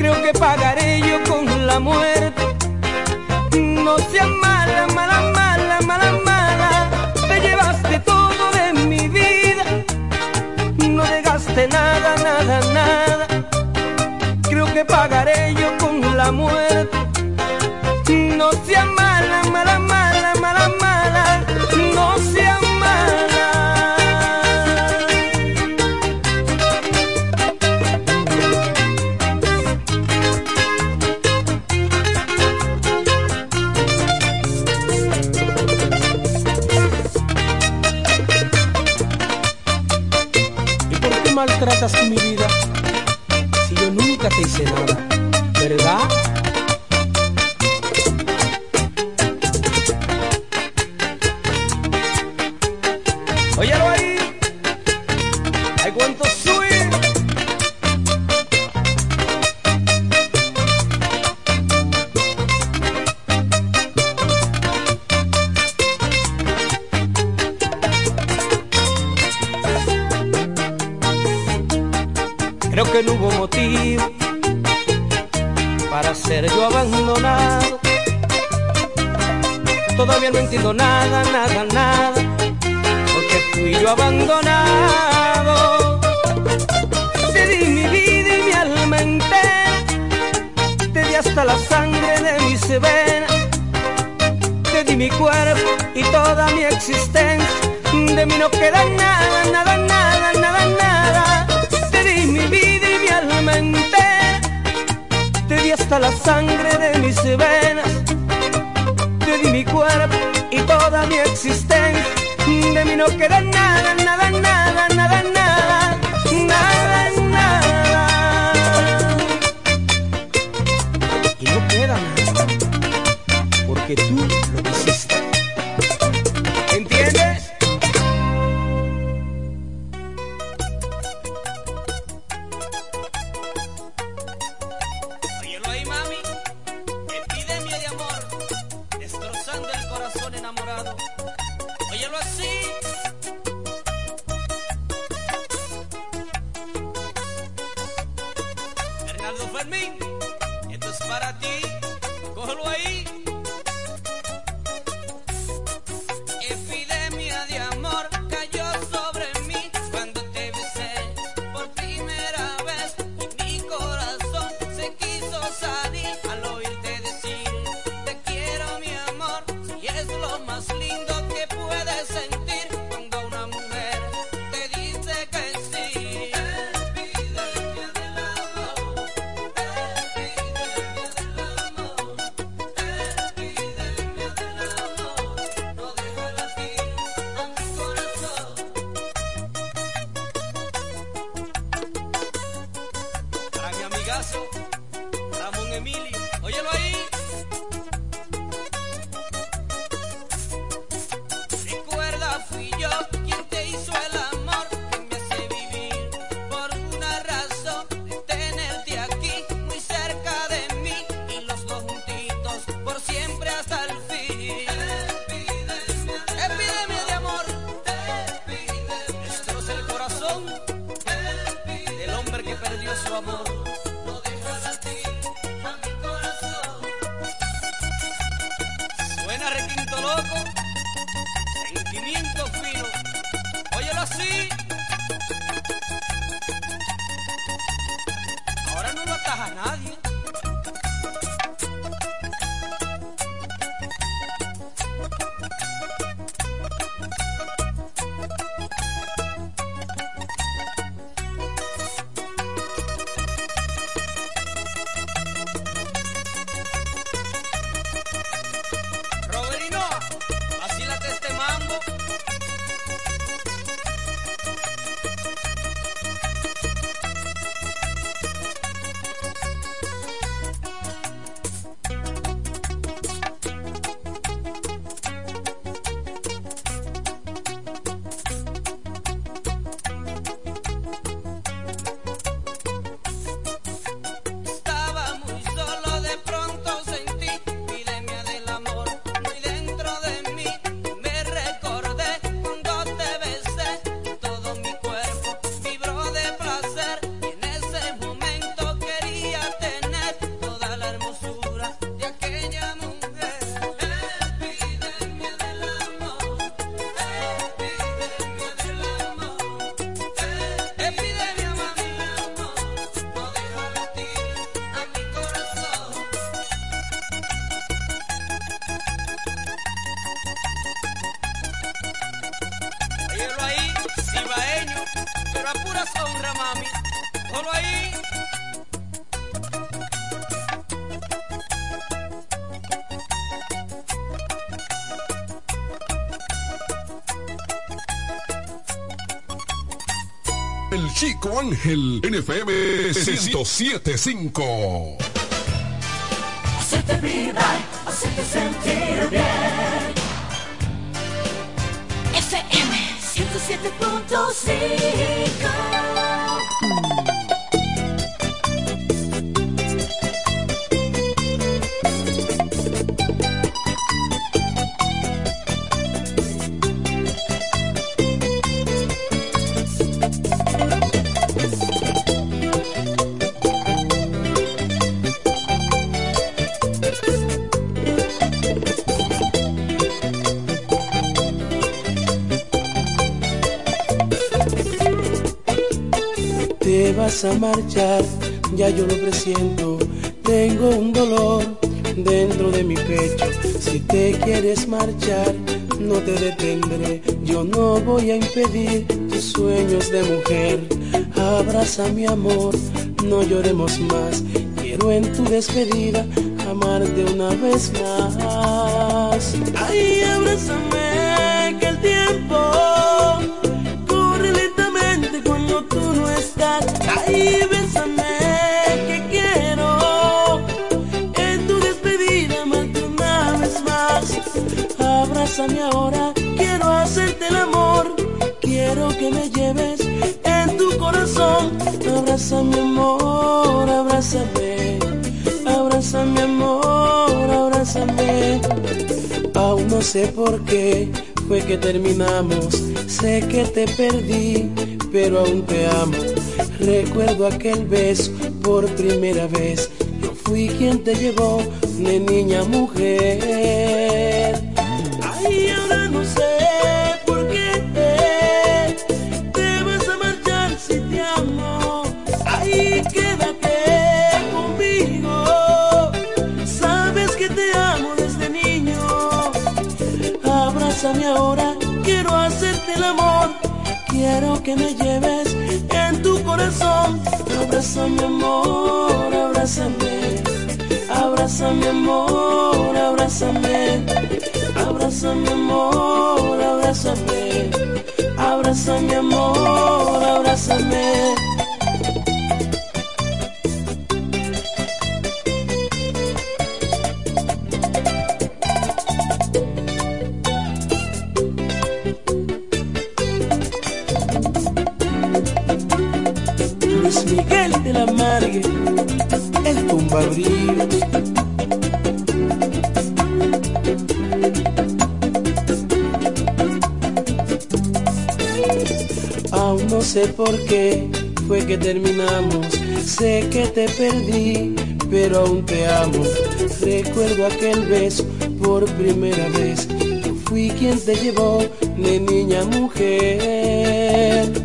creo que pagaré yo con la muerte. No seas mala, mala, mala, mala, mala. Te llevaste todo de mi vida. No dejaste nada, nada, nada. Creo que pagaré yo con la muerte. No seas mala, mala, mala. mi vida si yo nunca te hice nada? me. Chico Ángel, NFM 1075. Marchar, ya yo lo presiento. Tengo un dolor dentro de mi pecho. Si te quieres marchar, no te detendré. Yo no voy a impedir tus sueños de mujer. Abraza mi amor, no lloremos más. Quiero en tu despedida amarte una vez más. Ay, abrázame Ay, bésame que quiero en tu despedida amarte una vez más. Abrázame ahora, quiero hacerte el amor. Quiero que me lleves en tu corazón. Abrázame amor, abrázame. Abrázame amor, abrázame. Aún no sé por qué fue que terminamos. Sé que te perdí, pero aún te amo Recuerdo aquel beso por primera vez. Yo fui quien te llevó de niña a mujer. Ay, ahora no sé por qué te, vas a marchar si te amo. Ay, quédate conmigo. Sabes que te amo desde niño. Abrázame ahora, quiero hacerte el amor. Quiero que me lleves corazón. Abrázame amor, abrázame. Abrázame amor, abrázame. Abrázame amor, abrázame. Abrázame amor, abrázame. Aún no sé por qué fue que terminamos. Sé que te perdí, pero aún te amo. Recuerdo aquel beso por primera vez. Yo fui quien te llevó de niña a mujer.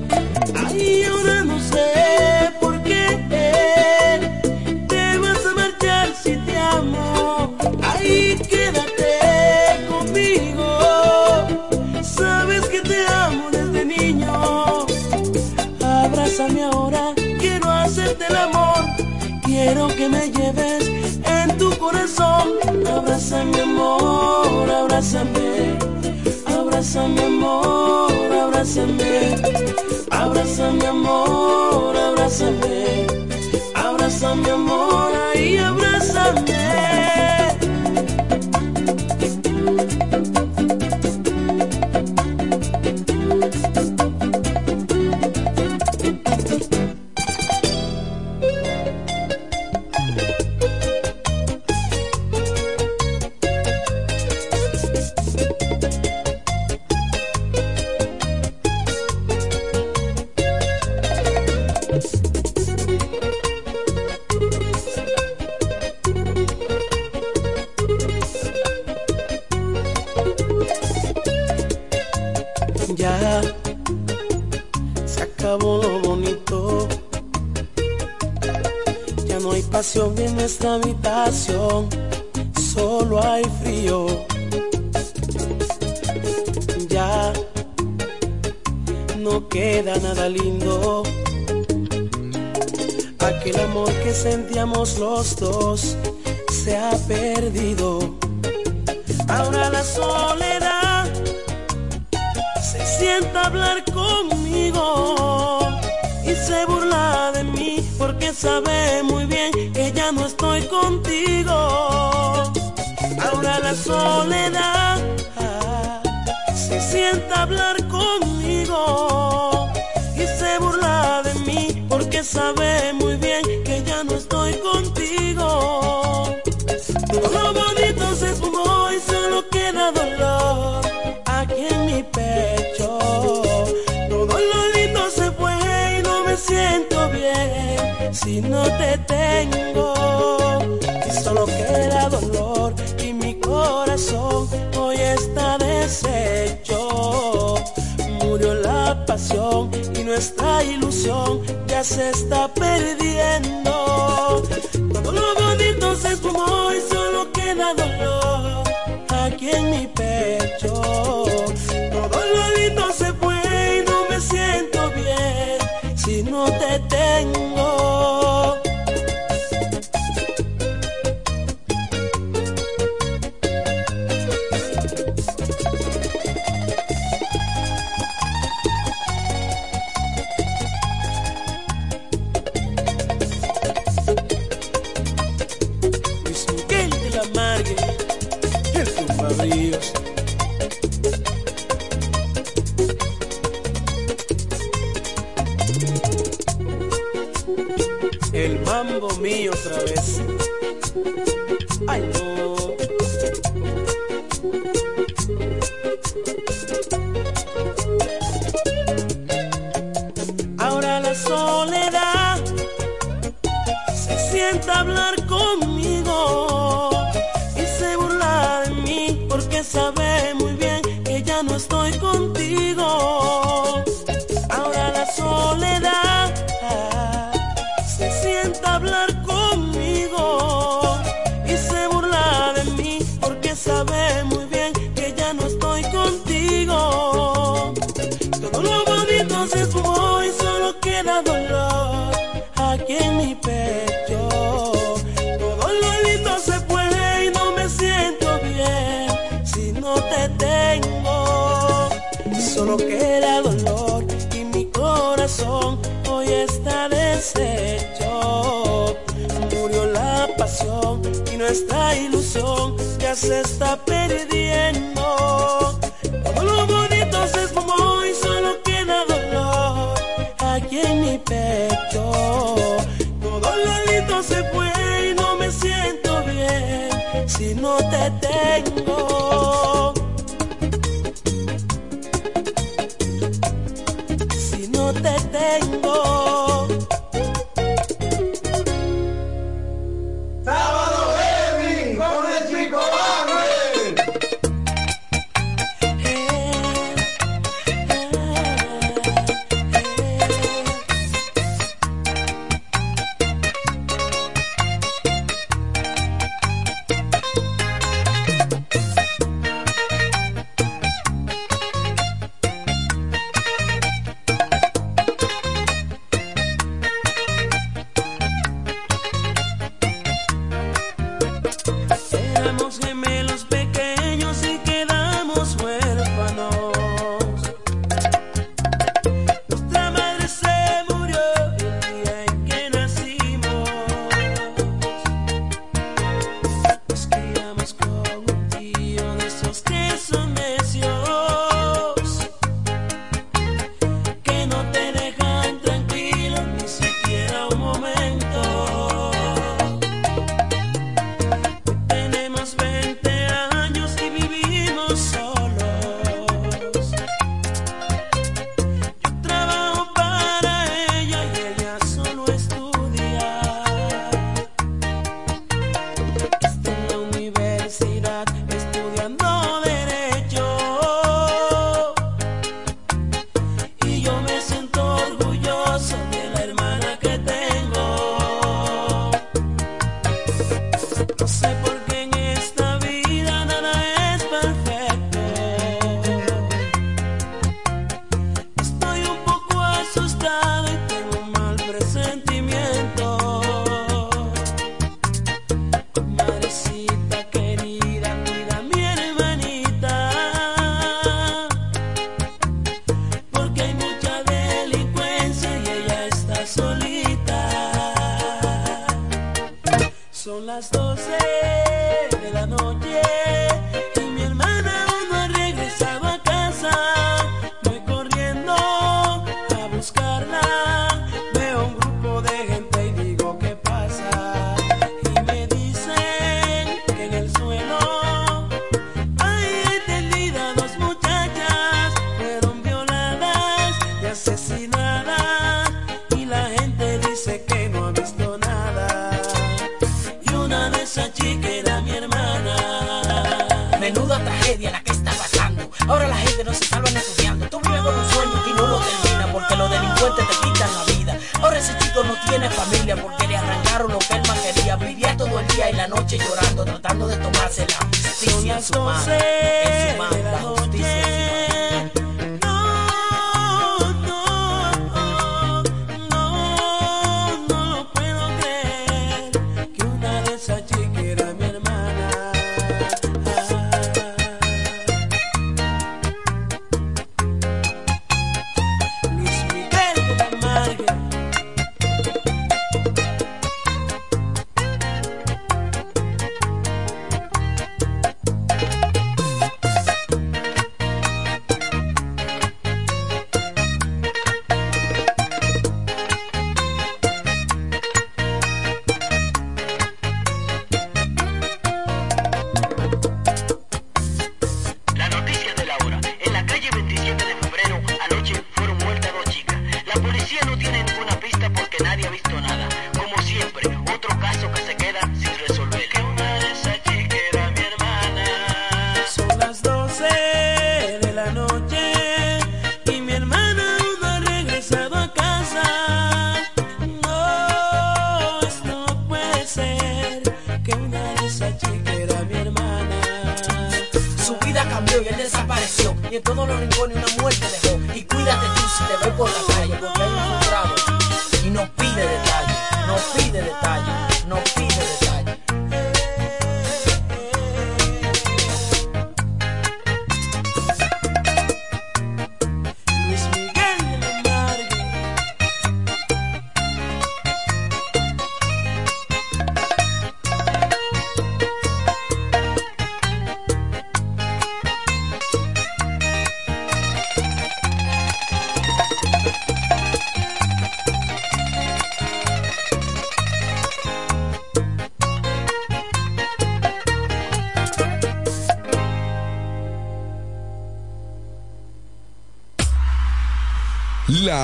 Corazón. Abrázame amor, abrázame. Abrázame amor, abrázame. Abrázame amor, abrázame. Abrázame amor, ahí abrázame.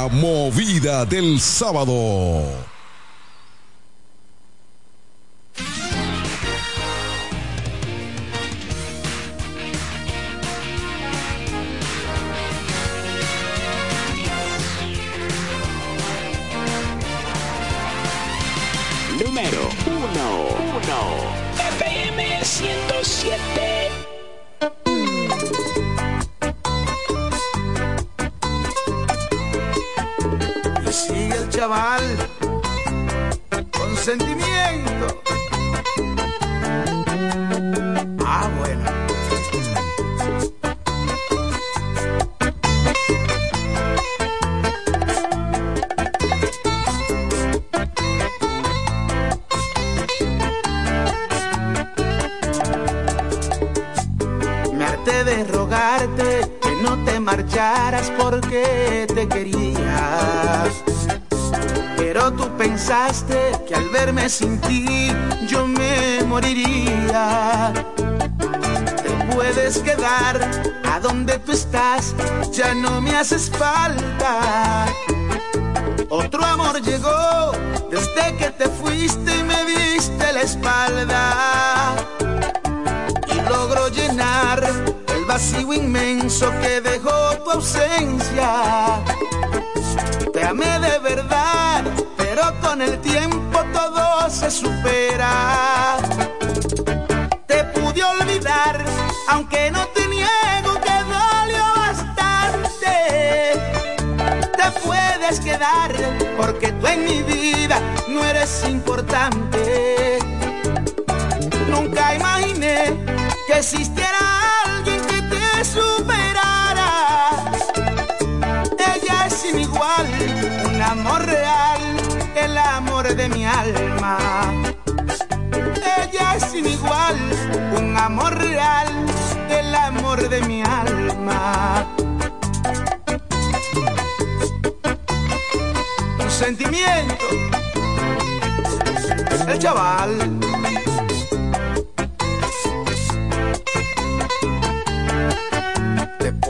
movida del sábado. rogarte que no te marcharas porque te querías. Pero tú pensaste que al verme sin ti yo me moriría. Te puedes quedar a donde tú estás, ya no me haces falta. Otro amor llegó desde que te fuiste y me diste la espalda vacío inmenso que dejó tu ausencia. Te amé de verdad, pero con el tiempo todo se supera. Te pude olvidar, aunque no te niego que dolió bastante. Te puedes quedar, porque tú en mi vida no eres importante. Nunca imaginé que existiera me superaras. Ella es sin igual, un amor real, el amor de mi alma. Ella es sin igual, un amor real, el amor de mi alma. Un sentimiento, el chaval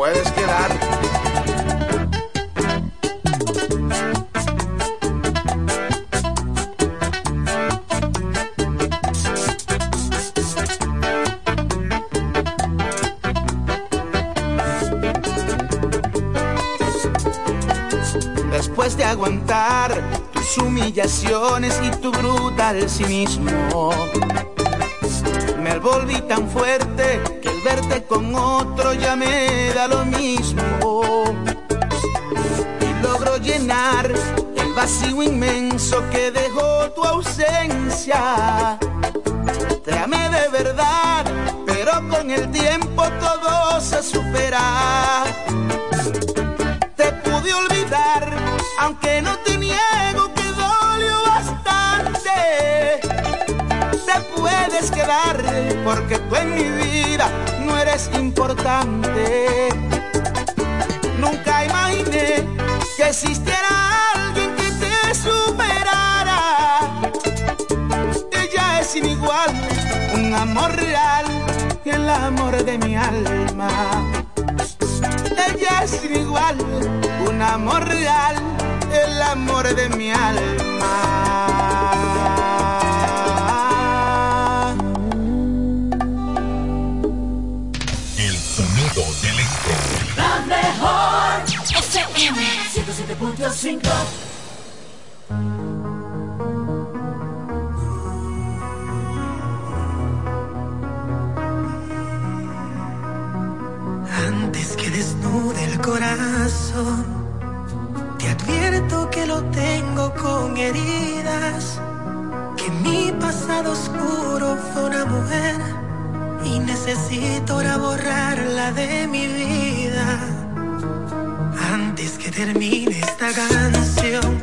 puedes quedar. Después de aguantar tus humillaciones y tu brutal cinismo, me volví tan fuerte verte con otro ya me da lo mismo. Y logro llenar el vacío inmenso que dejó tu ausencia. Te amé de verdad, pero con el tiempo todo se supera. Te pude olvidar, aunque no te niego que dolió bastante. Te puedes quedar, porque tú en mi vida importante. Nunca imaginé que existiera alguien que te superara. Ella es sin igual, un amor real, el amor de mi alma. Ella es sin igual, un amor real, el amor de mi alma. 107.5 Antes que desnude el corazón, te advierto que lo tengo con heridas, que mi pasado oscuro fue una mujer y necesito ahora borrarla de mi vida. Que termine esta canción,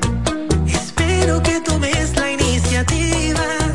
espero que tomes la iniciativa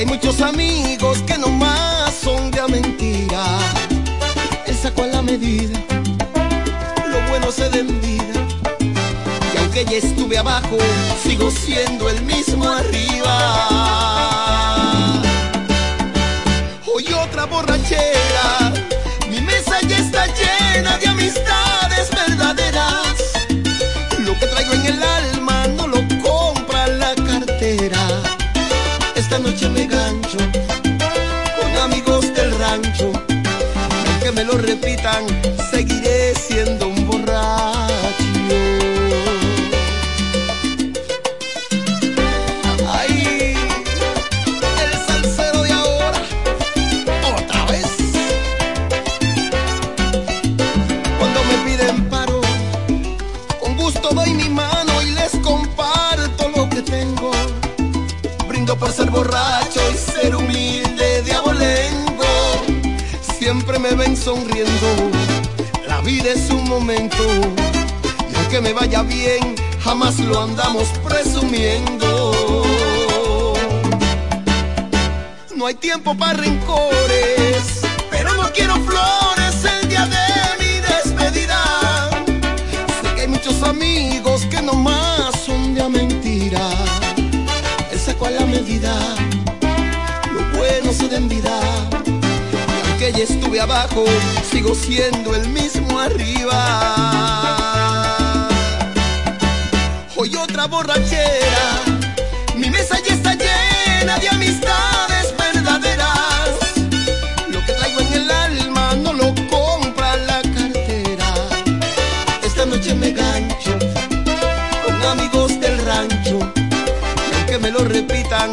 hay muchos amigos que nomás son de a mentira. Él sacó a la medida, lo bueno se da en vida. Y aunque ya estuve abajo, sigo siendo el mismo arriba. Me la vida es un momento. Y aunque me vaya bien, jamás lo andamos presumiendo. No hay tiempo para rencores, pero no quiero flores el día de mi despedida. Sé que hay muchos amigos que nomás son de a mentira. Él sacó a la medida, lo bueno se da vida. Ya estuve abajo, sigo siendo el mismo arriba. Hoy otra borrachera, mi mesa ya está llena de amistades verdaderas. Lo que traigo en el alma no lo compra la cartera. Esta noche me gancho con amigos del rancho. Y aunque me lo repitan,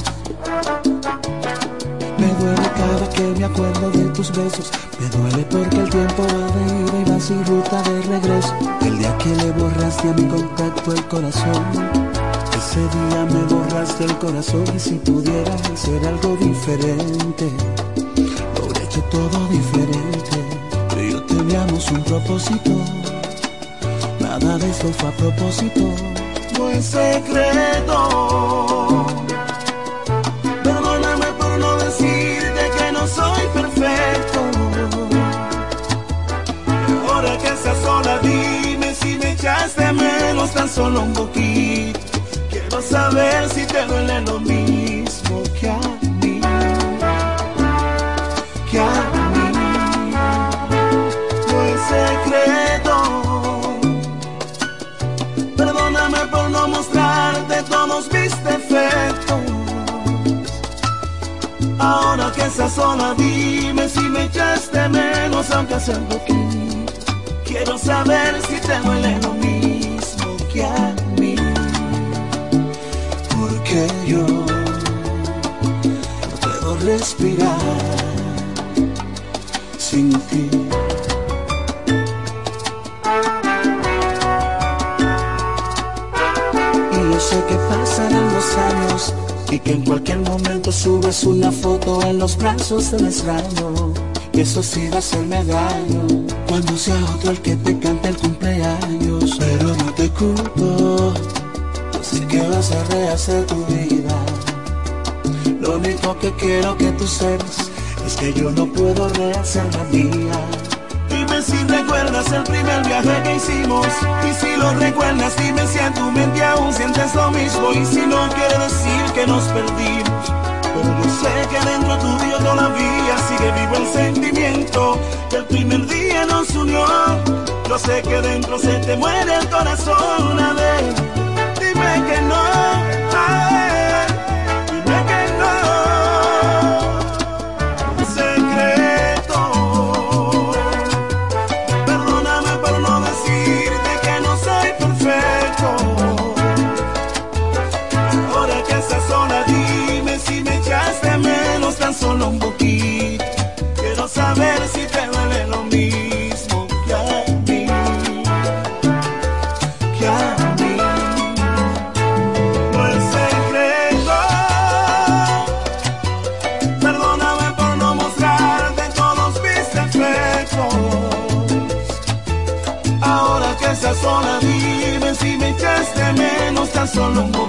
Duele cada que me acuerdo de tus besos. Me duele porque el tiempo va de ida y va sin ruta de regreso. El día que le borraste a mi contacto el corazón. Ese día me borraste el corazón y si pudiera hacer algo diferente, lo hubiera hecho todo diferente. Y yo teníamos un propósito. Nada de eso fue a propósito. No es secreto. tan solo un poquito. Quiero saber si te duele lo mismo que a mí. Que a mí. No es secreto. Perdóname por no mostrarte todos mis defectos. Ahora que estás sola, dime si me echaste menos, aunque sea un poquito. Quiero saber si te duele lo mismo que a mí. Porque yo no puedo respirar sin ti. Y yo sé que pasarán los años y que en cualquier momento subes una foto en los brazos del extraño. Eso sí va a hacerme daño cuando sea otro el que te cante el cumpleaños. Pero no te culpo, así que vas a rehacer tu vida. Lo único que quiero que tú sepas es que yo no puedo rehacer la mía. Dime si recuerdas el primer viaje que hicimos Y si lo recuerdas dime si en tu mente aún sientes lo mismo Y si no quiere decir que nos perdimos yo sé que dentro tuyo todavía sigue vivo el sentimiento Que el primer día nos unió. Yo sé que dentro se te muere el corazón A ver, 妆容。化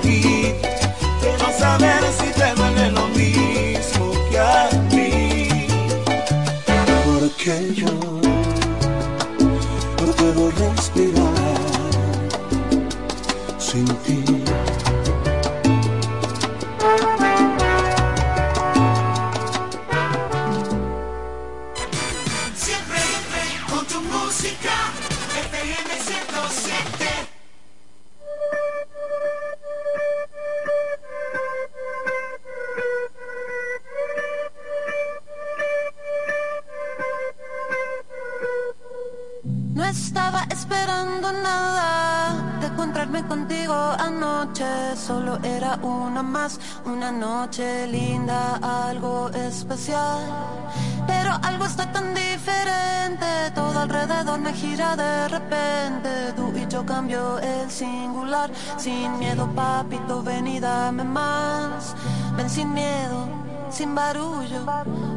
sin miedo, papito, ven y dame más. Ven sin miedo, sin barullo.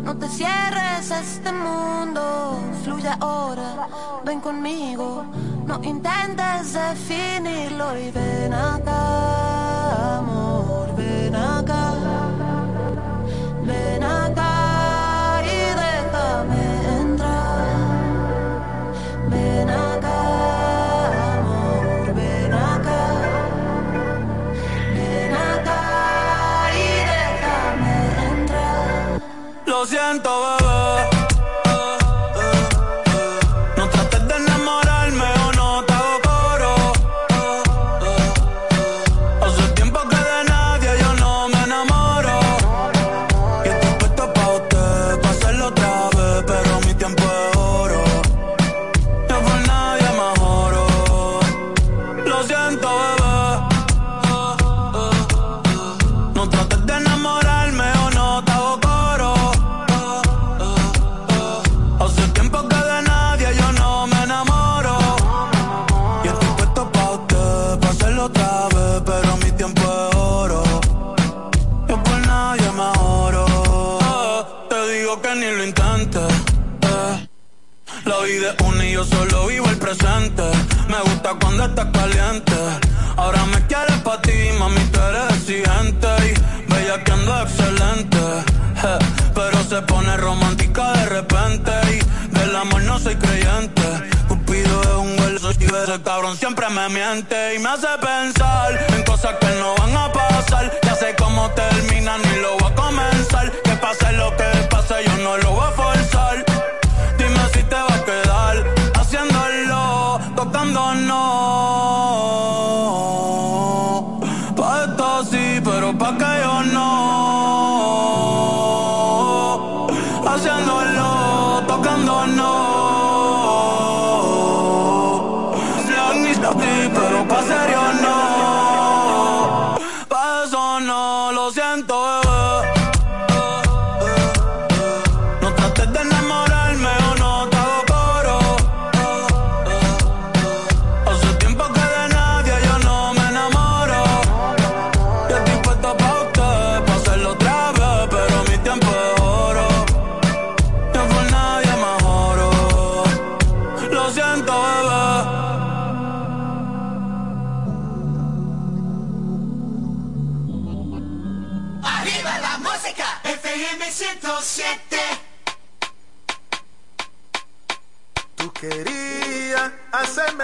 No te cierres a este mundo, fluye ahora, ven conmigo. No intentes definirlo y ven acá, solo vivo el presente. Me gusta cuando estás caliente. Ahora me quieres pa' ti, mami, tú eres exigente. Y bella que ando excelente. Pero se pone romántica de repente. Y del amor no soy creyente. Cupido es un hueso y ese cabrón siempre me miente. Y me hace pensar en cosas que no van a pasar. Ya sé cómo termina, ni lo voy a comenzar. Que pase lo que pase, yo no lo voy a forzar. Dime si te va a quedar haciéndolo, tocándonos.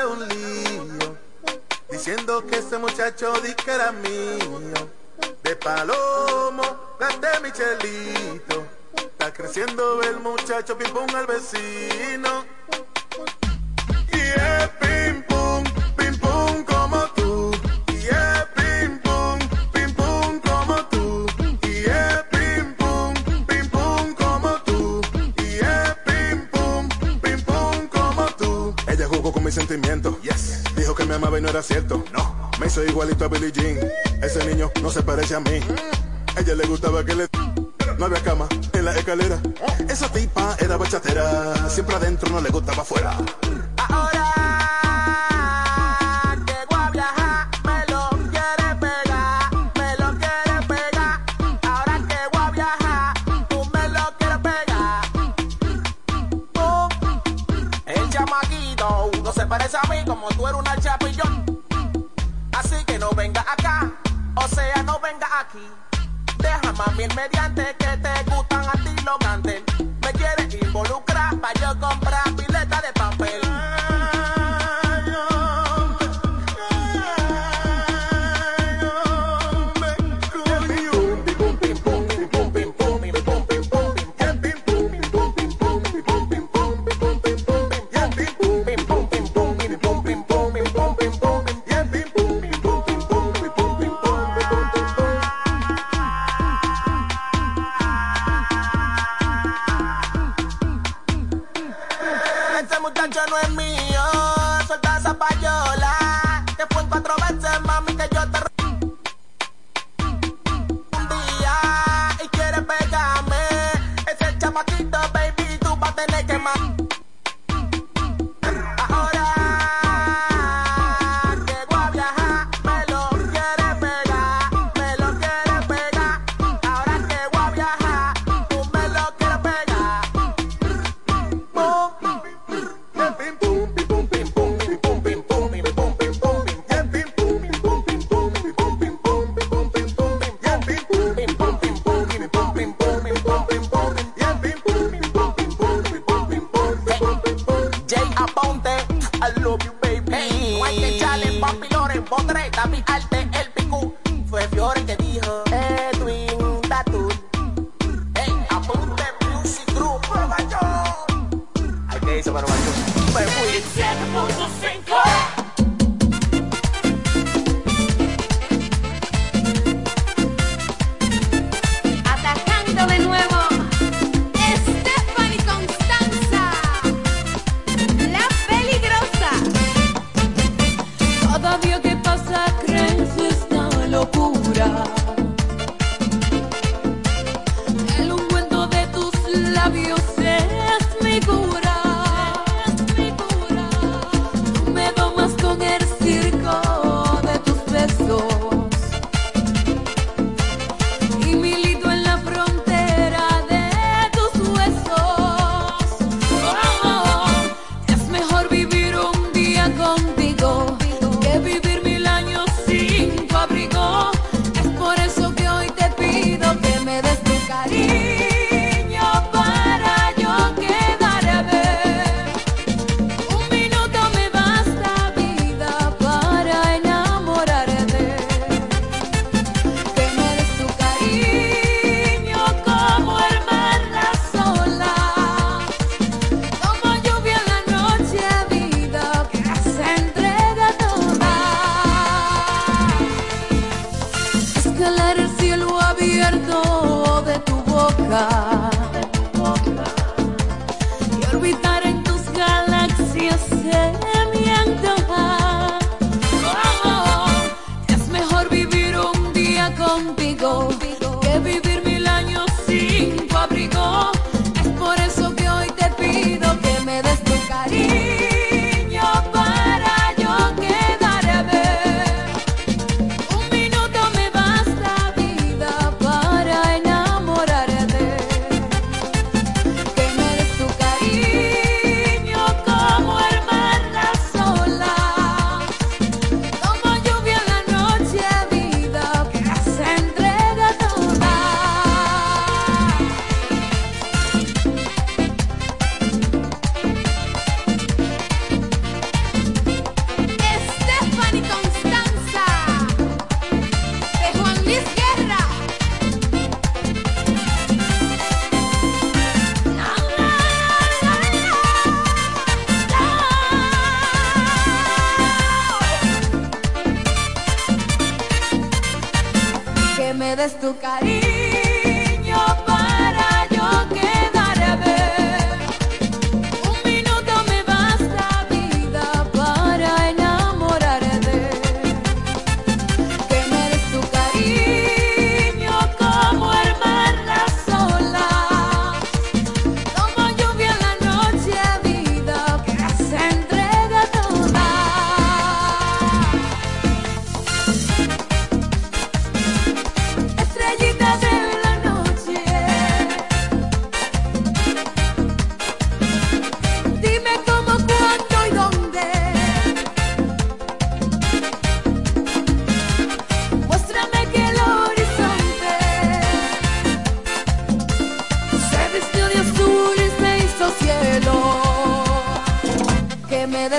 un lío, diciendo que ese muchacho di que era mío. De palomo, de Michelito, está creciendo el muchacho, pim pum al vecino. Y es pim Yes. Dijo que me amaba y no era cierto. No. Me hizo igualito a Billie Jean. Ese niño no se parece a mí. Mm. Ella le gustaba que le... No había cama en la escalera. Mm. Esa tipa era bachatera. Siempre adentro no le gustaba afuera. no venga aquí. Deja mami el mediante que te gustan a ti los grandes. Me quieres involucrar para yo comer.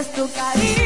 es tu cariño.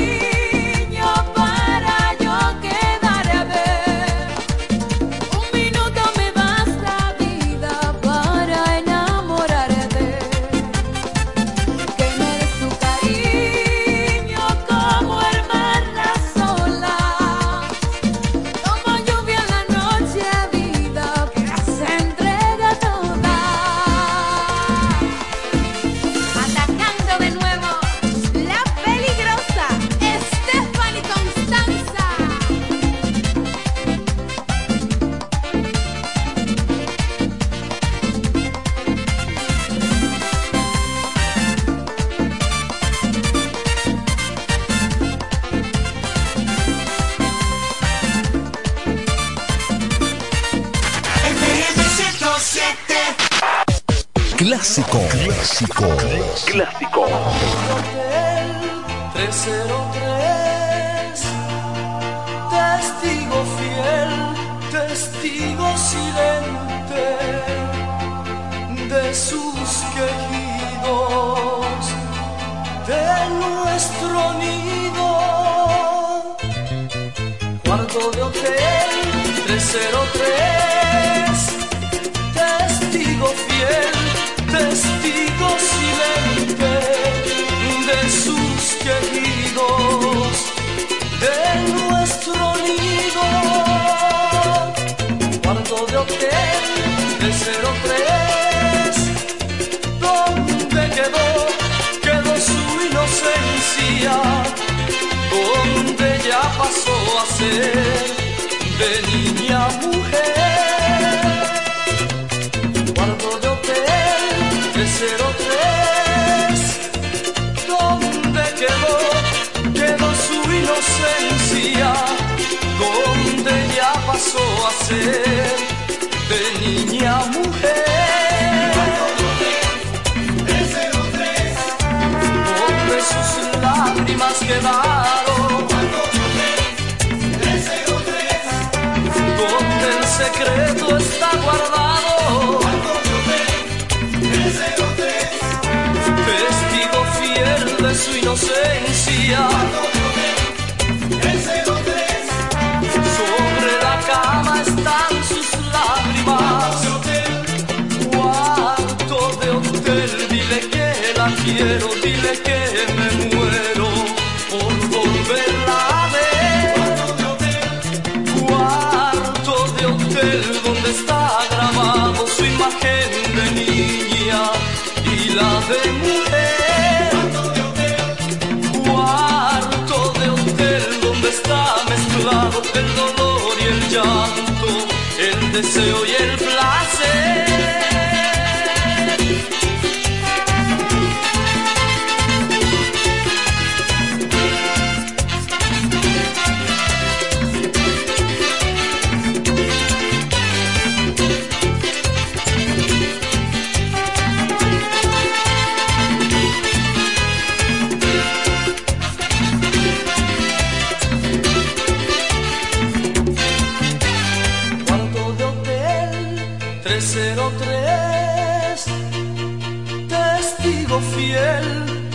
Testigo fiel,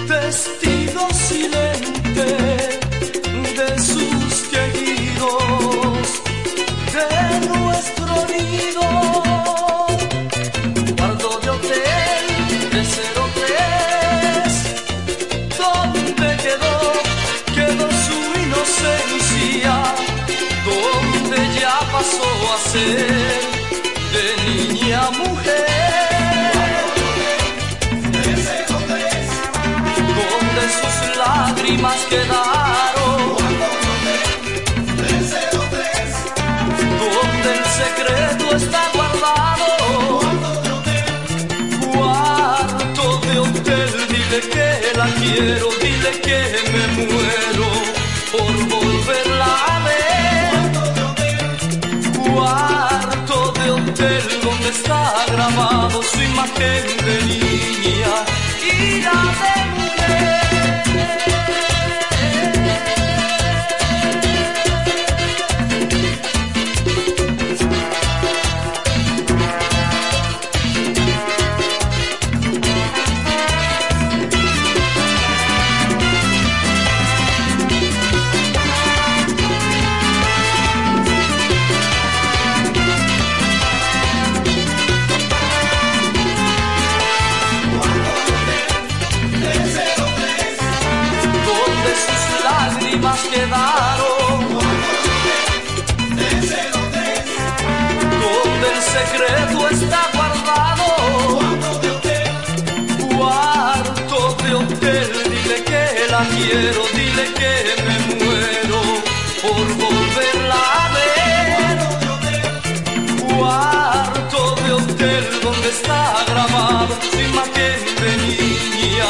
testigo silente, de sus queridos, de nuestro nido, cuando yo de él deseó que es, donde quedó, quedó su inocencia, ¿Dónde ya pasó a ser. lágrimas quedaron. Cuando cero tres, donde el secreto está guardado. Cuarto de hotel, dile que la quiero, dile que me muero por volverla a ver. Cuarto de hotel, donde está grabado su imagen de niña. dile que me muero por volverla a ver. Cuarto de hotel donde está grabado su imagen de niña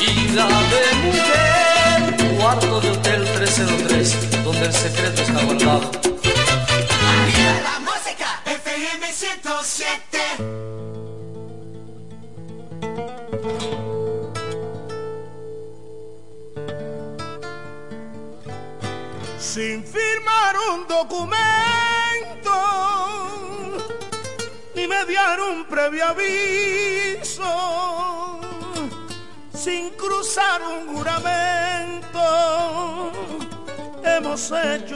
y la de mujer. Cuarto de hotel 303 donde el secreto está guardado. aviso sin cruzar un juramento hemos hecho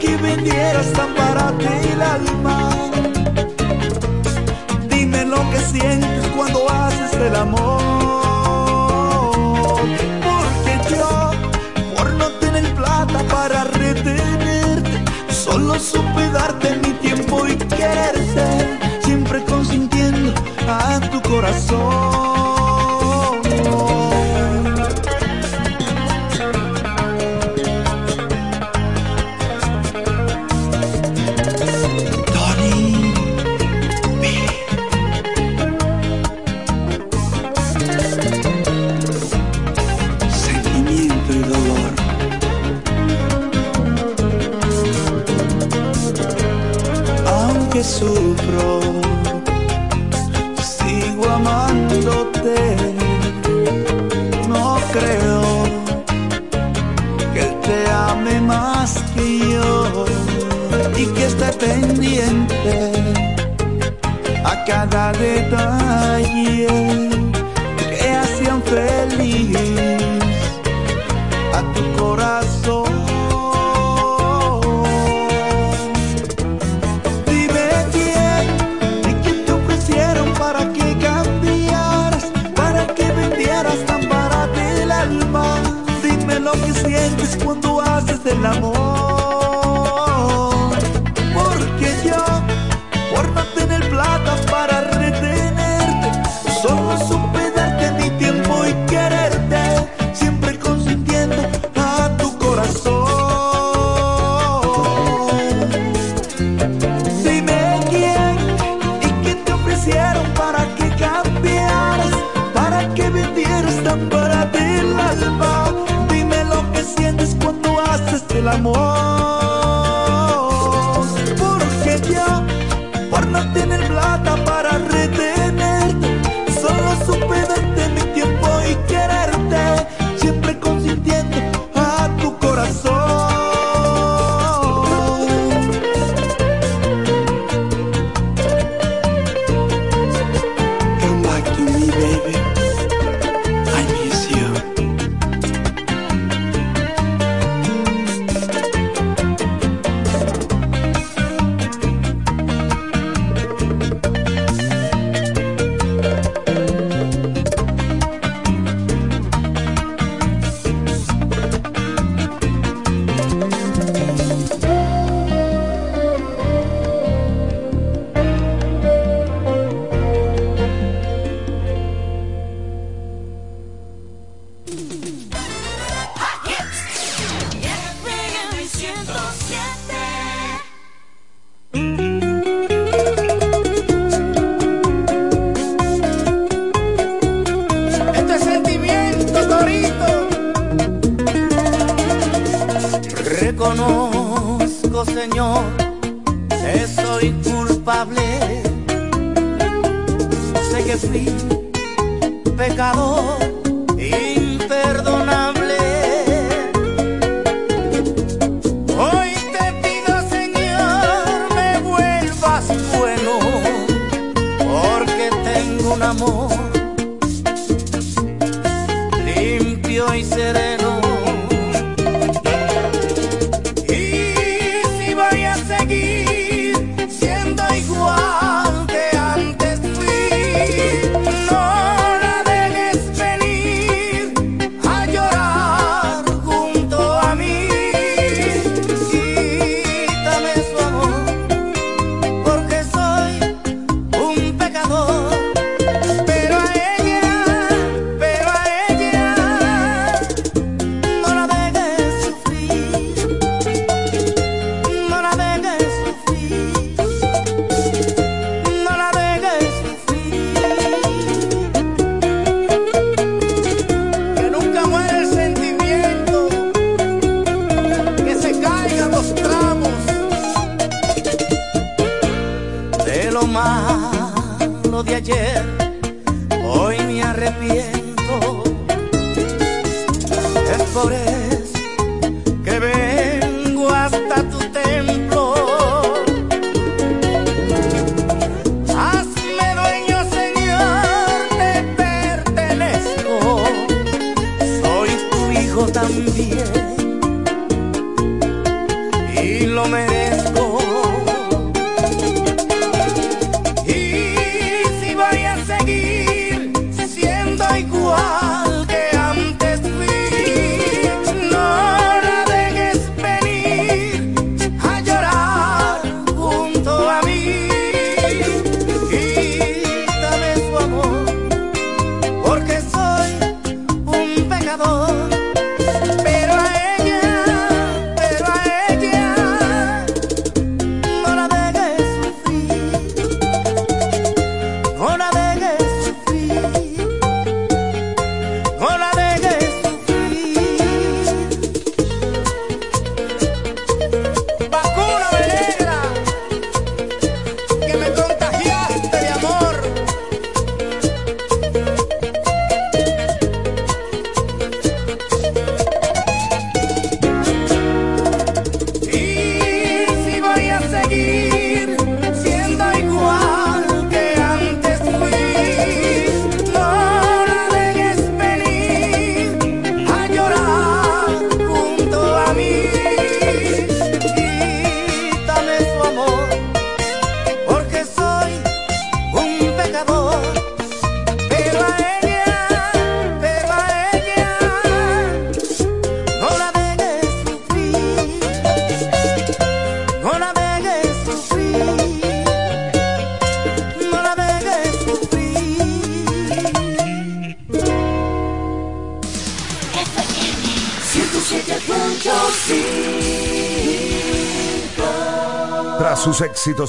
que vendieras tan barato el alma. Dime lo que sientes cuando haces el amor. Porque yo, por no tener plata para retenerte, solo supe darte mi tiempo y quererte, siempre consintiendo a tu corazón.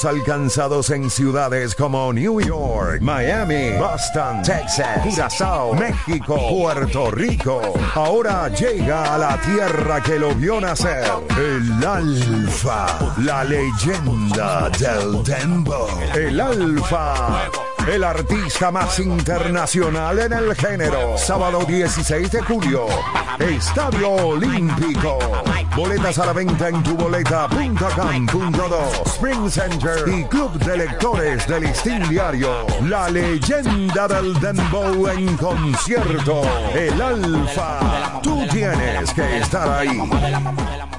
Alcanzados en ciudades como New York, Miami, Boston, Texas, Curazao, México, Puerto Rico, ahora llega a la tierra que lo vio nacer, el Alfa, la leyenda del Dembow, el Alfa. El artista más internacional en el género. Sábado 16 de julio. Estadio Olímpico. Boletas a la venta en tuboleta.com.do. Spring Center y Club de Lectores del Listín Diario. La leyenda del Dembow en concierto. El Alfa. Tú tienes que estar ahí.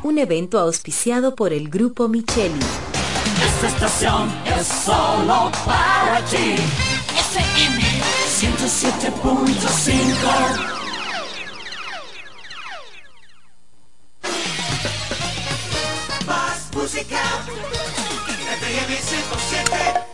Un evento auspiciado por el Grupo Micheli. Esta estación es solo para ti. FM 107.5. música. FM 107.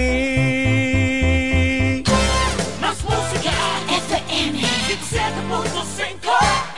FM. Más música FM. 107.5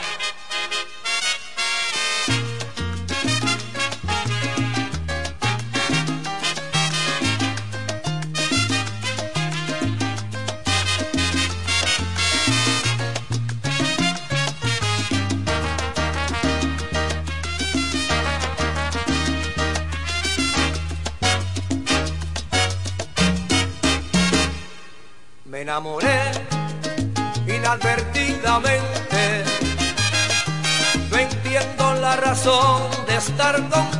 enamoré inadvertidamente. No entiendo la razón de estar con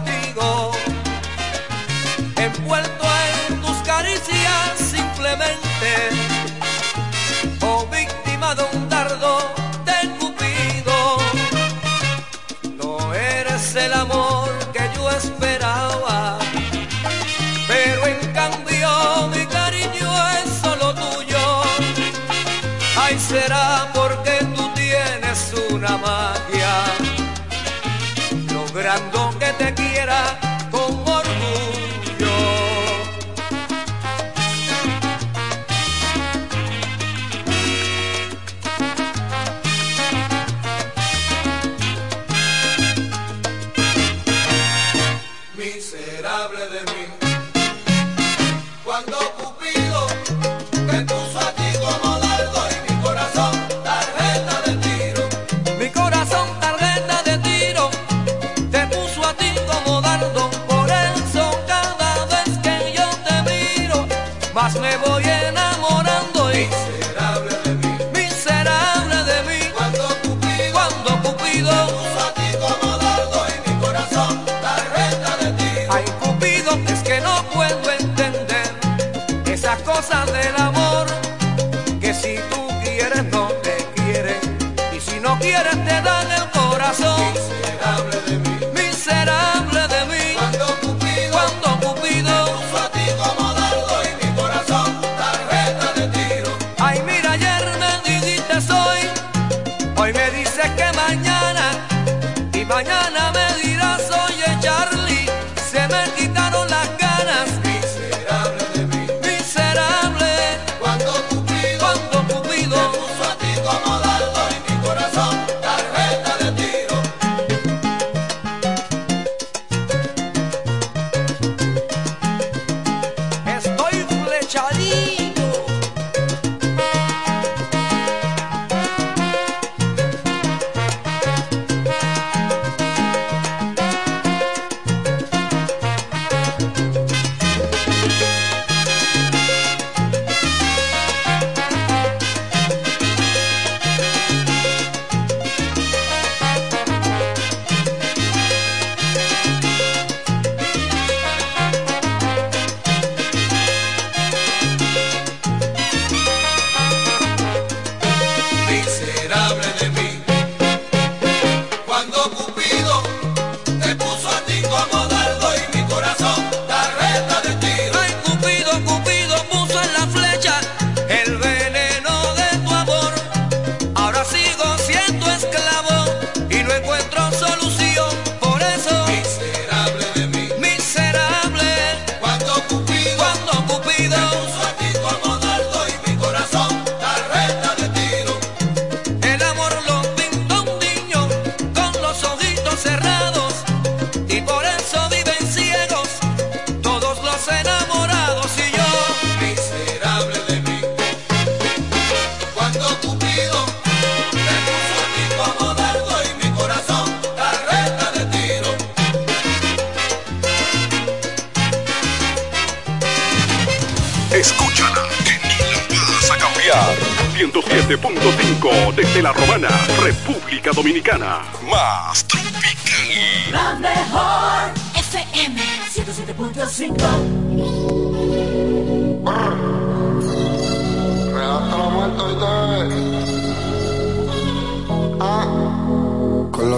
97.5 desde La Romana, República Dominicana. Más tropical. La mejor FM 107.5.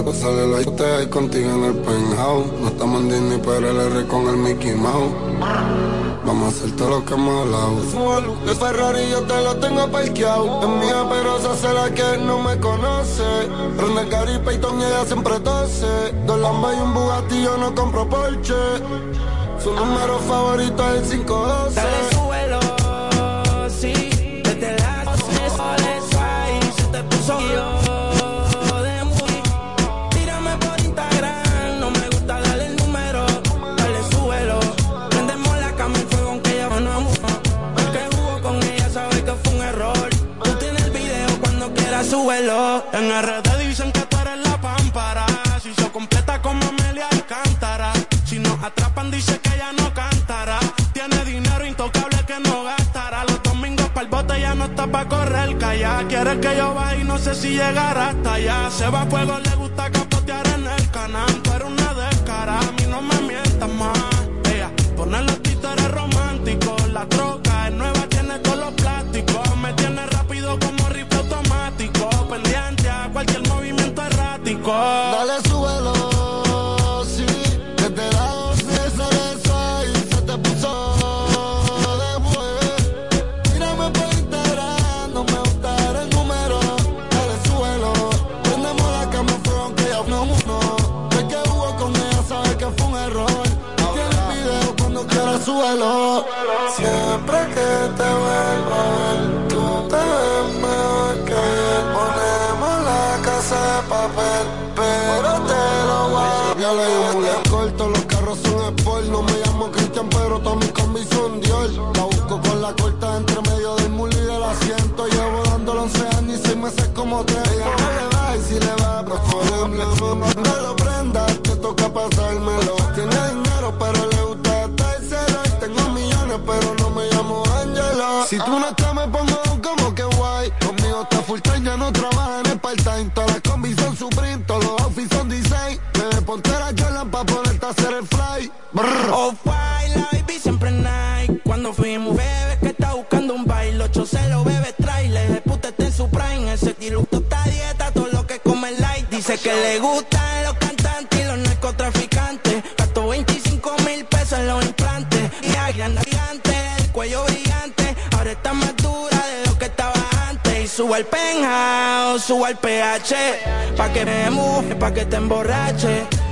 sale la te y contigo en el penthouse. No estamos en Disney, pero el R con el Mickey Mouse. Vamos a hacer todo lo que hemos hablado. El Ferrari yo te lo tengo parqueado. Es mía, pero se hace la que no me conoce. Ronda Cari, Peyton y ella siempre tose. Dos Lambas y un Bugatti, yo no compro Porsche. Su número favorito es el 512. las redes dicen que tú eres la pámpara. Si se completa como Amelia Alcántara. Si nos atrapan, dice que ella no cantará. Tiene dinero intocable que no gastará. Los domingos para el bote ya no está para correr, calla. Quiere que yo vaya y no sé si llegará hasta allá. Se va a fuego, le gusta que God. No me llamo Cristian, pero gustan los cantantes y los narcotraficantes. Gasto 25 mil pesos en los implantes. Y agrian el cuello brillante. Ahora está más dura de lo que estaba antes. Y suba al penthouse, suba al pH. Pa' que me moje, pa' que te emborrache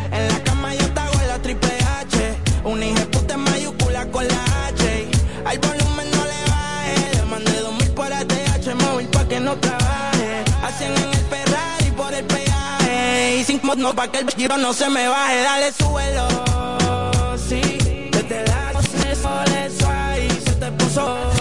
No pa' que el giro no se me baje, dale suelo. Sí, desde la se solezo ahí se te puso.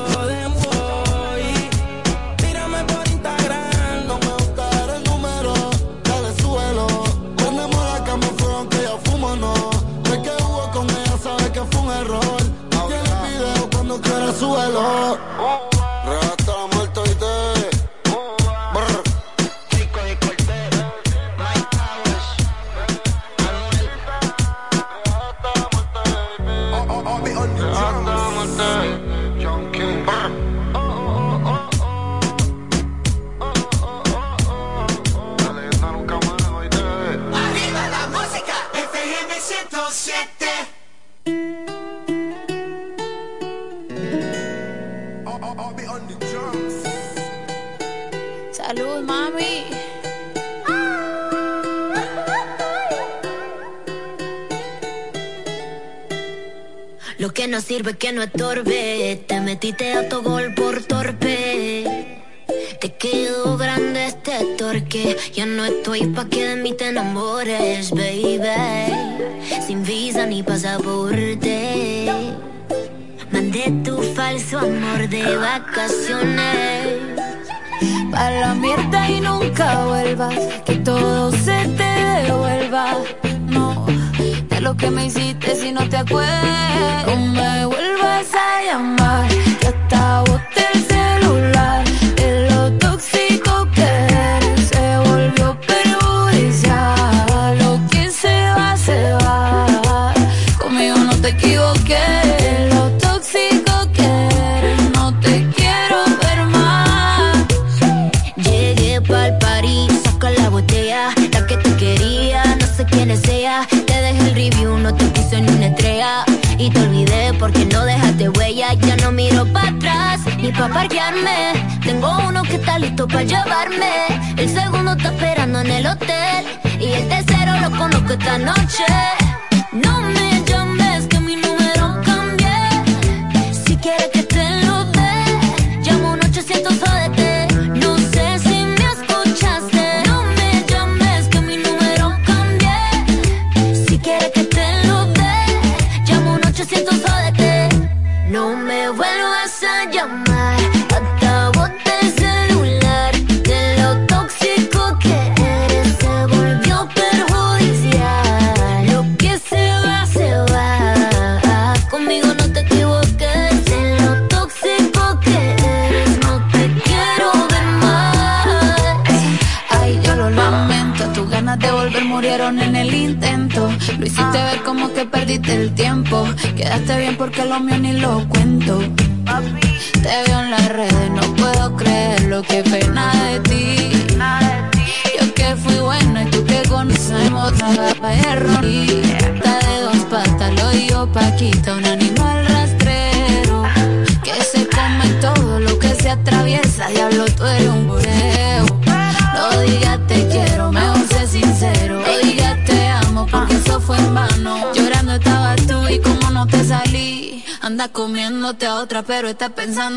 Sen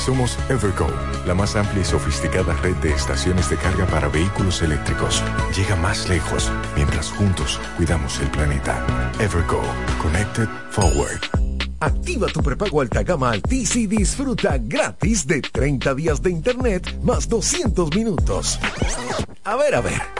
Somos Evergo, la más amplia y sofisticada red de estaciones de carga para vehículos eléctricos. Llega más lejos mientras juntos cuidamos el planeta. Evergo, Connected Forward. Activa tu prepago alta gama Altis y disfruta gratis de 30 días de internet más 200 minutos. A ver, a ver.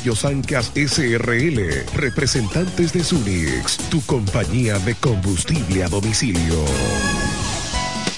Sancas SRL, representantes de Sunix, tu compañía de combustible a domicilio.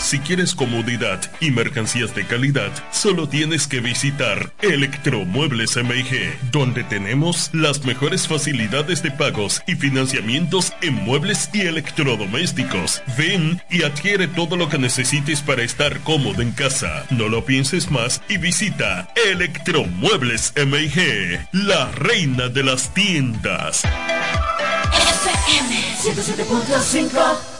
Si quieres comodidad y mercancías de calidad, solo tienes que visitar Electromuebles MIG, donde tenemos las mejores facilidades de pagos y financiamientos en muebles y electrodomésticos. Ven y adquiere todo lo que necesites para estar cómodo en casa. No lo pienses más y visita Electromuebles MIG, la reina de las tiendas. FM 107.5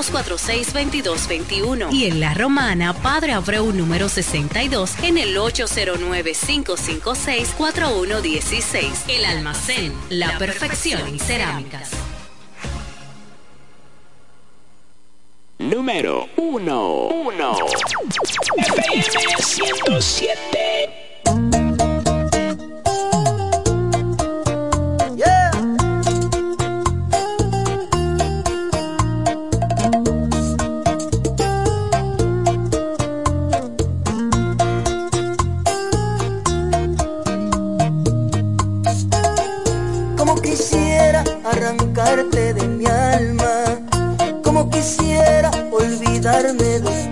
246-2221. Y en La Romana, Padre Abreu número 62 en el 809-556-4116. El almacén, la perfección en cerámicas. Número 1. 1. FM 107. Quisiera arrancarte de mi alma, como quisiera olvidarme de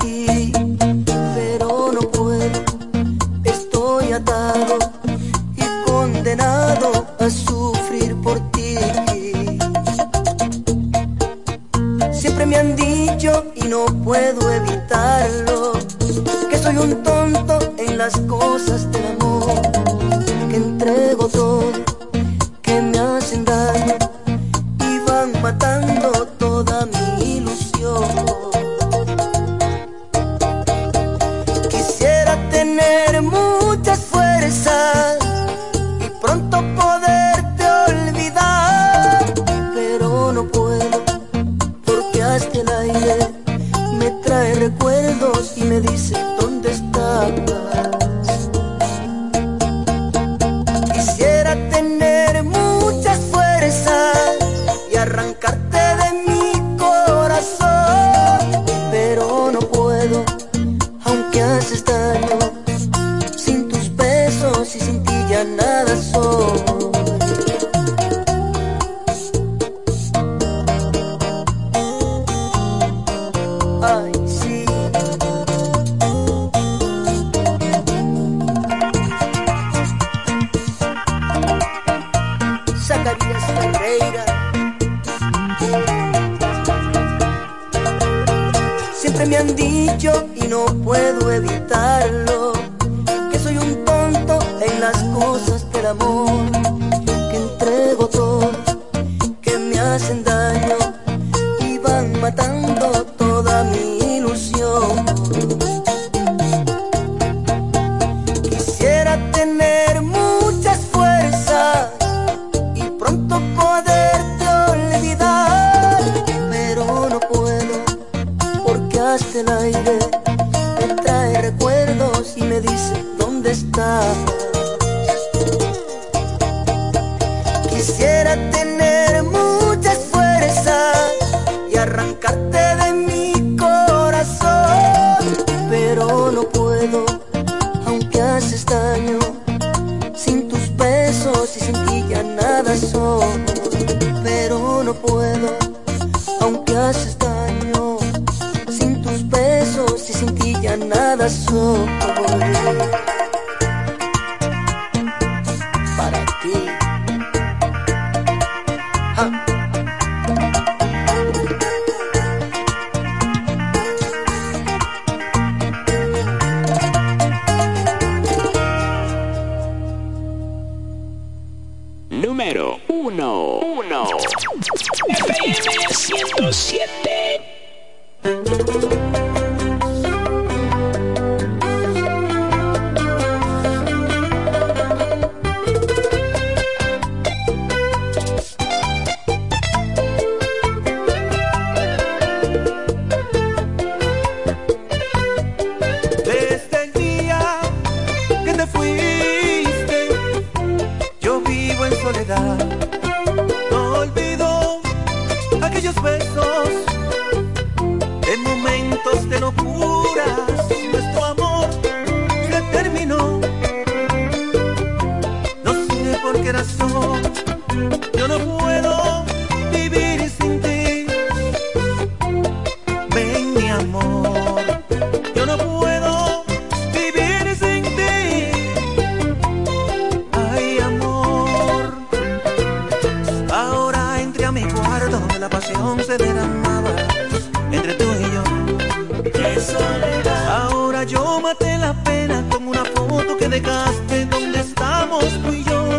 dejaste donde estamos tú y yo.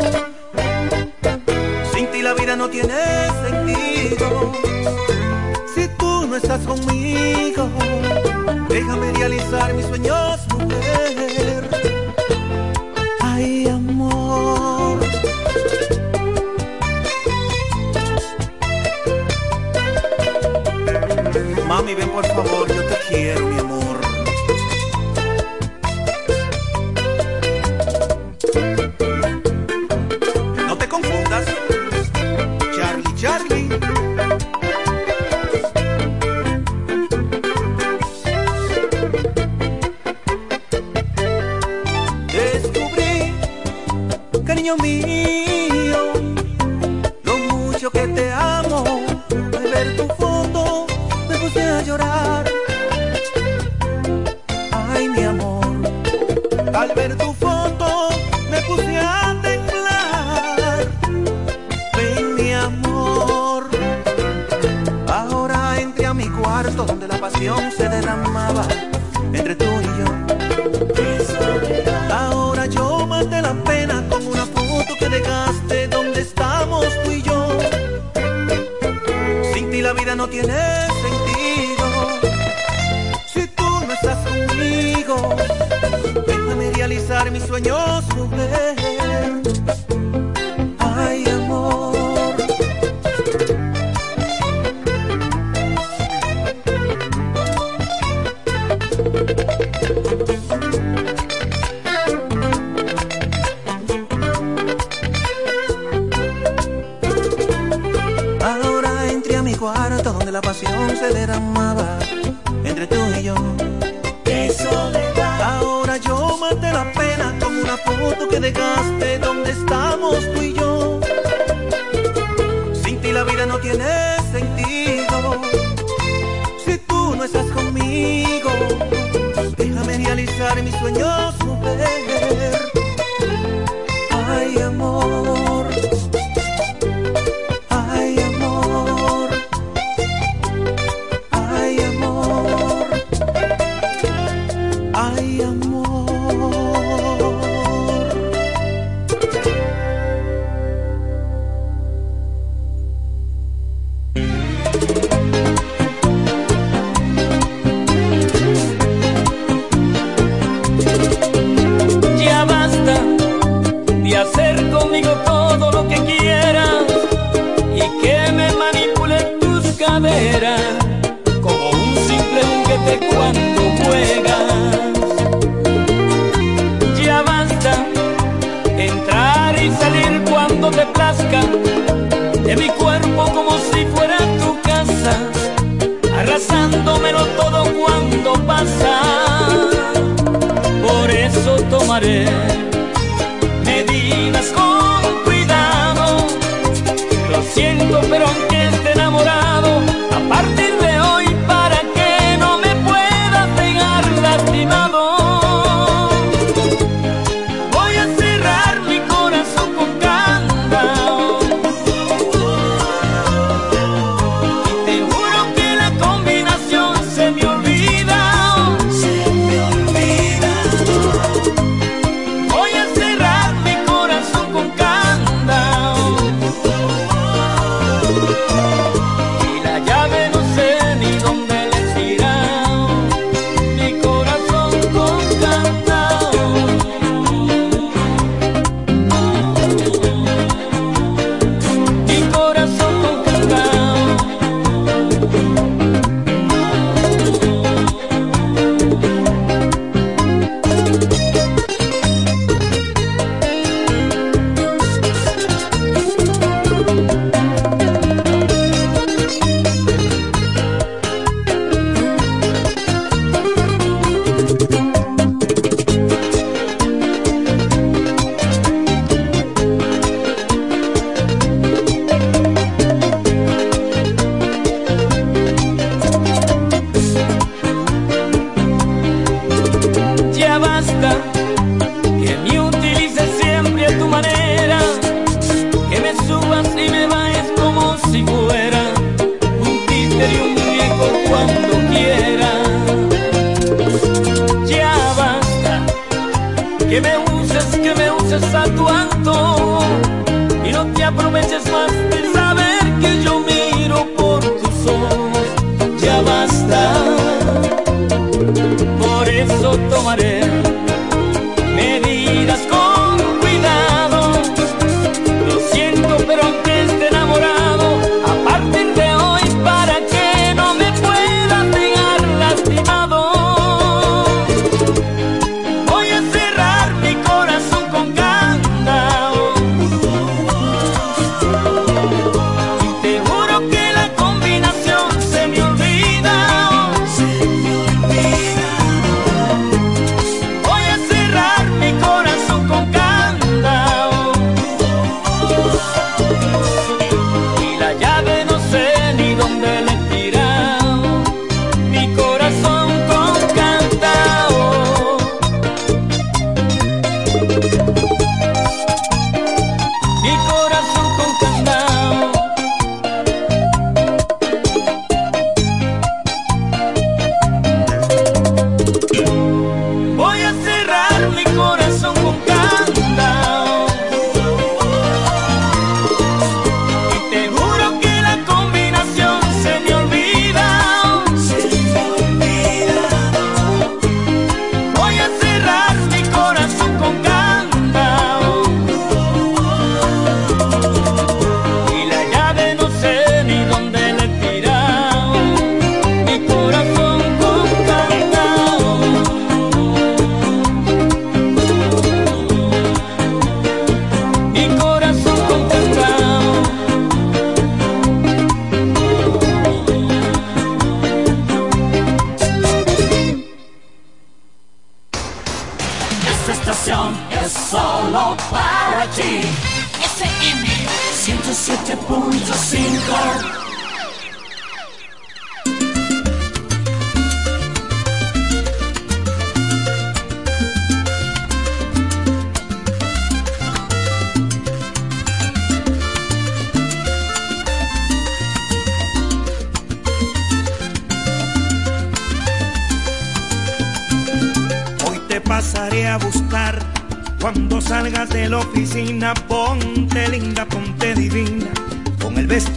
Sin ti la vida no tiene sentido. Si tú no estás conmigo, déjame realizar mis sueños, mujer. Ay, amor. Mami, ven por favor.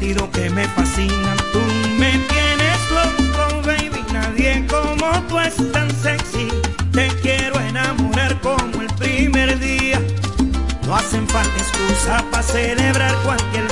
que me fascinan. Tú me tienes loco, baby. Nadie como tú es tan sexy. Te quiero enamorar como el primer día. No hacen falta excusa para celebrar cualquier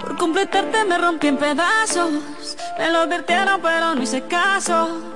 Por completarte me rompí en pedazos. Me lo advirtieron, pero no hice caso.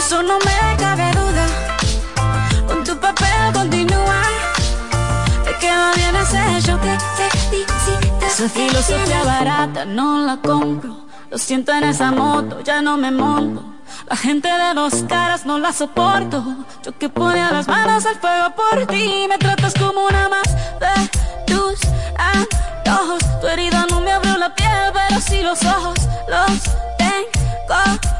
eso no me cabe duda Con tu papel continúa Te queda bien ese show Te felicito Esa filosofía barata no la compro Lo siento en esa moto, ya no me monto la gente de dos caras no la soporto. Yo que ponía las manos al fuego por ti. Me tratas como una más de tus antojos. Tu herida no me abrió la piel, pero sí los ojos. Los tengo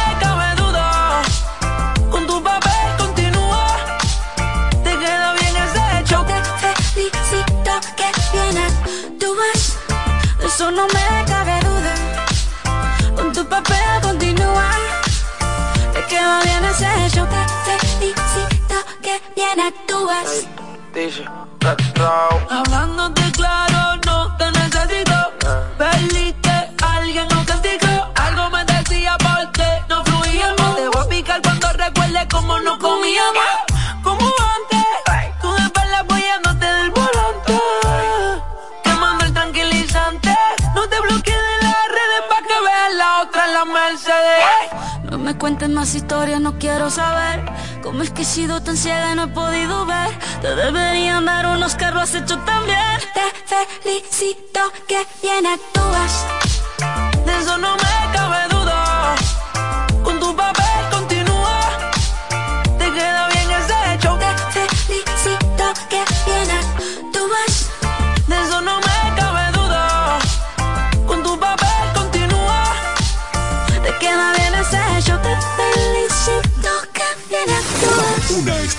bien ese show. Te felicito que bien actúas. Hablándote claro, no te necesito. Feliz que alguien nos castigó. Algo me decía porque no fluíamos. Te voy a picar cuando recuerde cómo no comíamos. Cuentes más historias, no quiero saber cómo es que he sido tan ciega y no he podido ver. Te deberían dar unos carros lo has hecho tan bien. Te felicito que bien actúas. De eso no me cabe duda. Con tu papel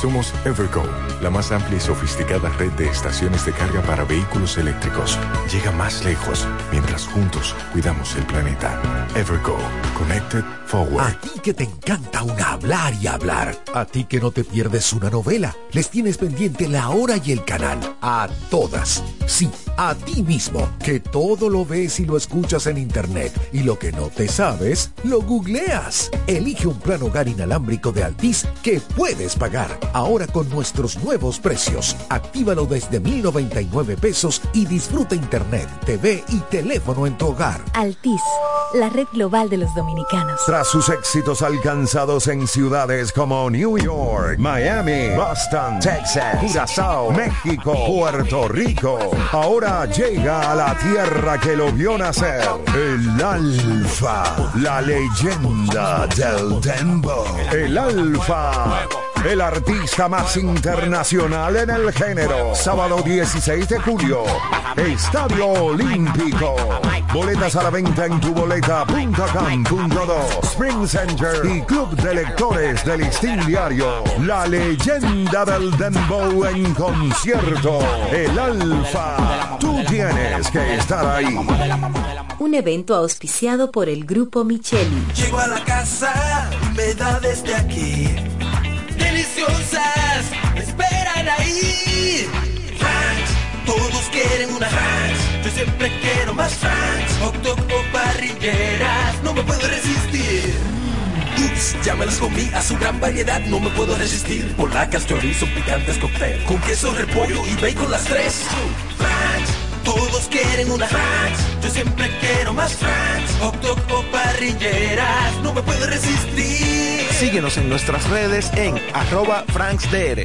Somos Evergo, la más amplia y sofisticada red de estaciones de carga para vehículos eléctricos. Llega más lejos mientras juntos cuidamos el planeta. Evergo, Connected Forward. A ti que te encanta un hablar y hablar. A ti que no te pierdes una novela. Les tienes pendiente la hora y el canal. A todas. Sí, a ti mismo, que todo lo ves y lo escuchas en internet. Y lo que no te sabes, lo googleas. Elige un plan hogar inalámbrico de Altis que puedes pagar. Ahora con nuestros nuevos precios. Actívalo desde 1099 pesos y disfruta internet, TV y teléfono en tu hogar. Altis, la red global de los dominicanos. Tras sus éxitos alcanzados en ciudades como New York, Miami, Boston, Texas, Curazao, México, Puerto Rico, ahora llega a la tierra que lo vio nacer, el Alfa, la leyenda del Dembow, el Alfa. El artista más internacional en el género. Sábado 16 de julio. Estadio Olímpico. Boletas a la venta en tuboleta.com.do. Spring Center y Club de Lectores del Listín Diario. La leyenda del Dembow en concierto. El Alfa. Tú tienes que estar ahí. Un evento auspiciado por el Grupo Micheli. Llego a la casa, me da desde aquí. Esperan ahí. Ranch, todos quieren una ranch. Yo siempre quiero más ranch. Hot dog o parrilleras, no me puedo resistir. Ups, ya me las comí a su gran variedad, no me puedo resistir. Polacas, chorizo, picantes, cóctel. Con queso, repollo y bacon las tres. Ranch, todos quieren una ranch. Yo siempre quiero más ranch. Hot dog o parrilleras, no me puedo resistir. Síguenos en nuestras redes en arroba franksdr.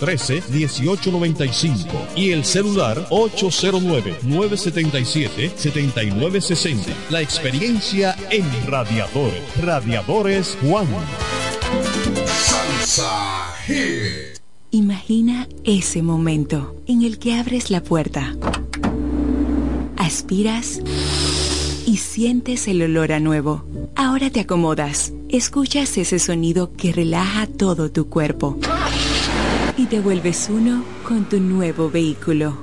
1895 y el celular 809-977-7960. La experiencia en radiadores. Radiadores Juan. Salsa Hit. Imagina ese momento en el que abres la puerta, aspiras y sientes el olor a nuevo. Ahora te acomodas, escuchas ese sonido que relaja todo tu cuerpo y te vuelves uno con tu nuevo vehículo.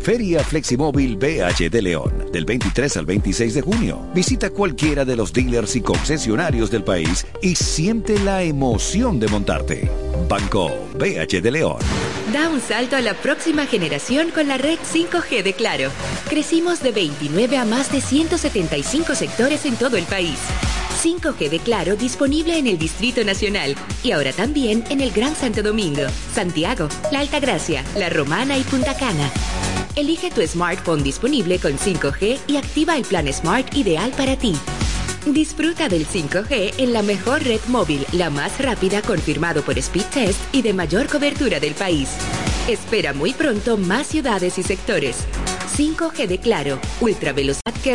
Feria Fleximóvil BH de León, del 23 al 26 de junio. Visita cualquiera de los dealers y concesionarios del país y siente la emoción de montarte. Banco BH de León. Da un salto a la próxima generación con la red 5G de Claro. Crecimos de 29 a más de 175 sectores en todo el país. 5G de Claro disponible en el Distrito Nacional y ahora también en el Gran Santo Domingo, Santiago, La Altagracia, La Romana y Punta Cana. Elige tu smartphone disponible con 5G y activa el plan Smart ideal para ti. Disfruta del 5G en la mejor red móvil, la más rápida confirmado por Speed Test y de mayor cobertura del país. Espera muy pronto más ciudades y sectores. 5G de Claro, ultra velocidad que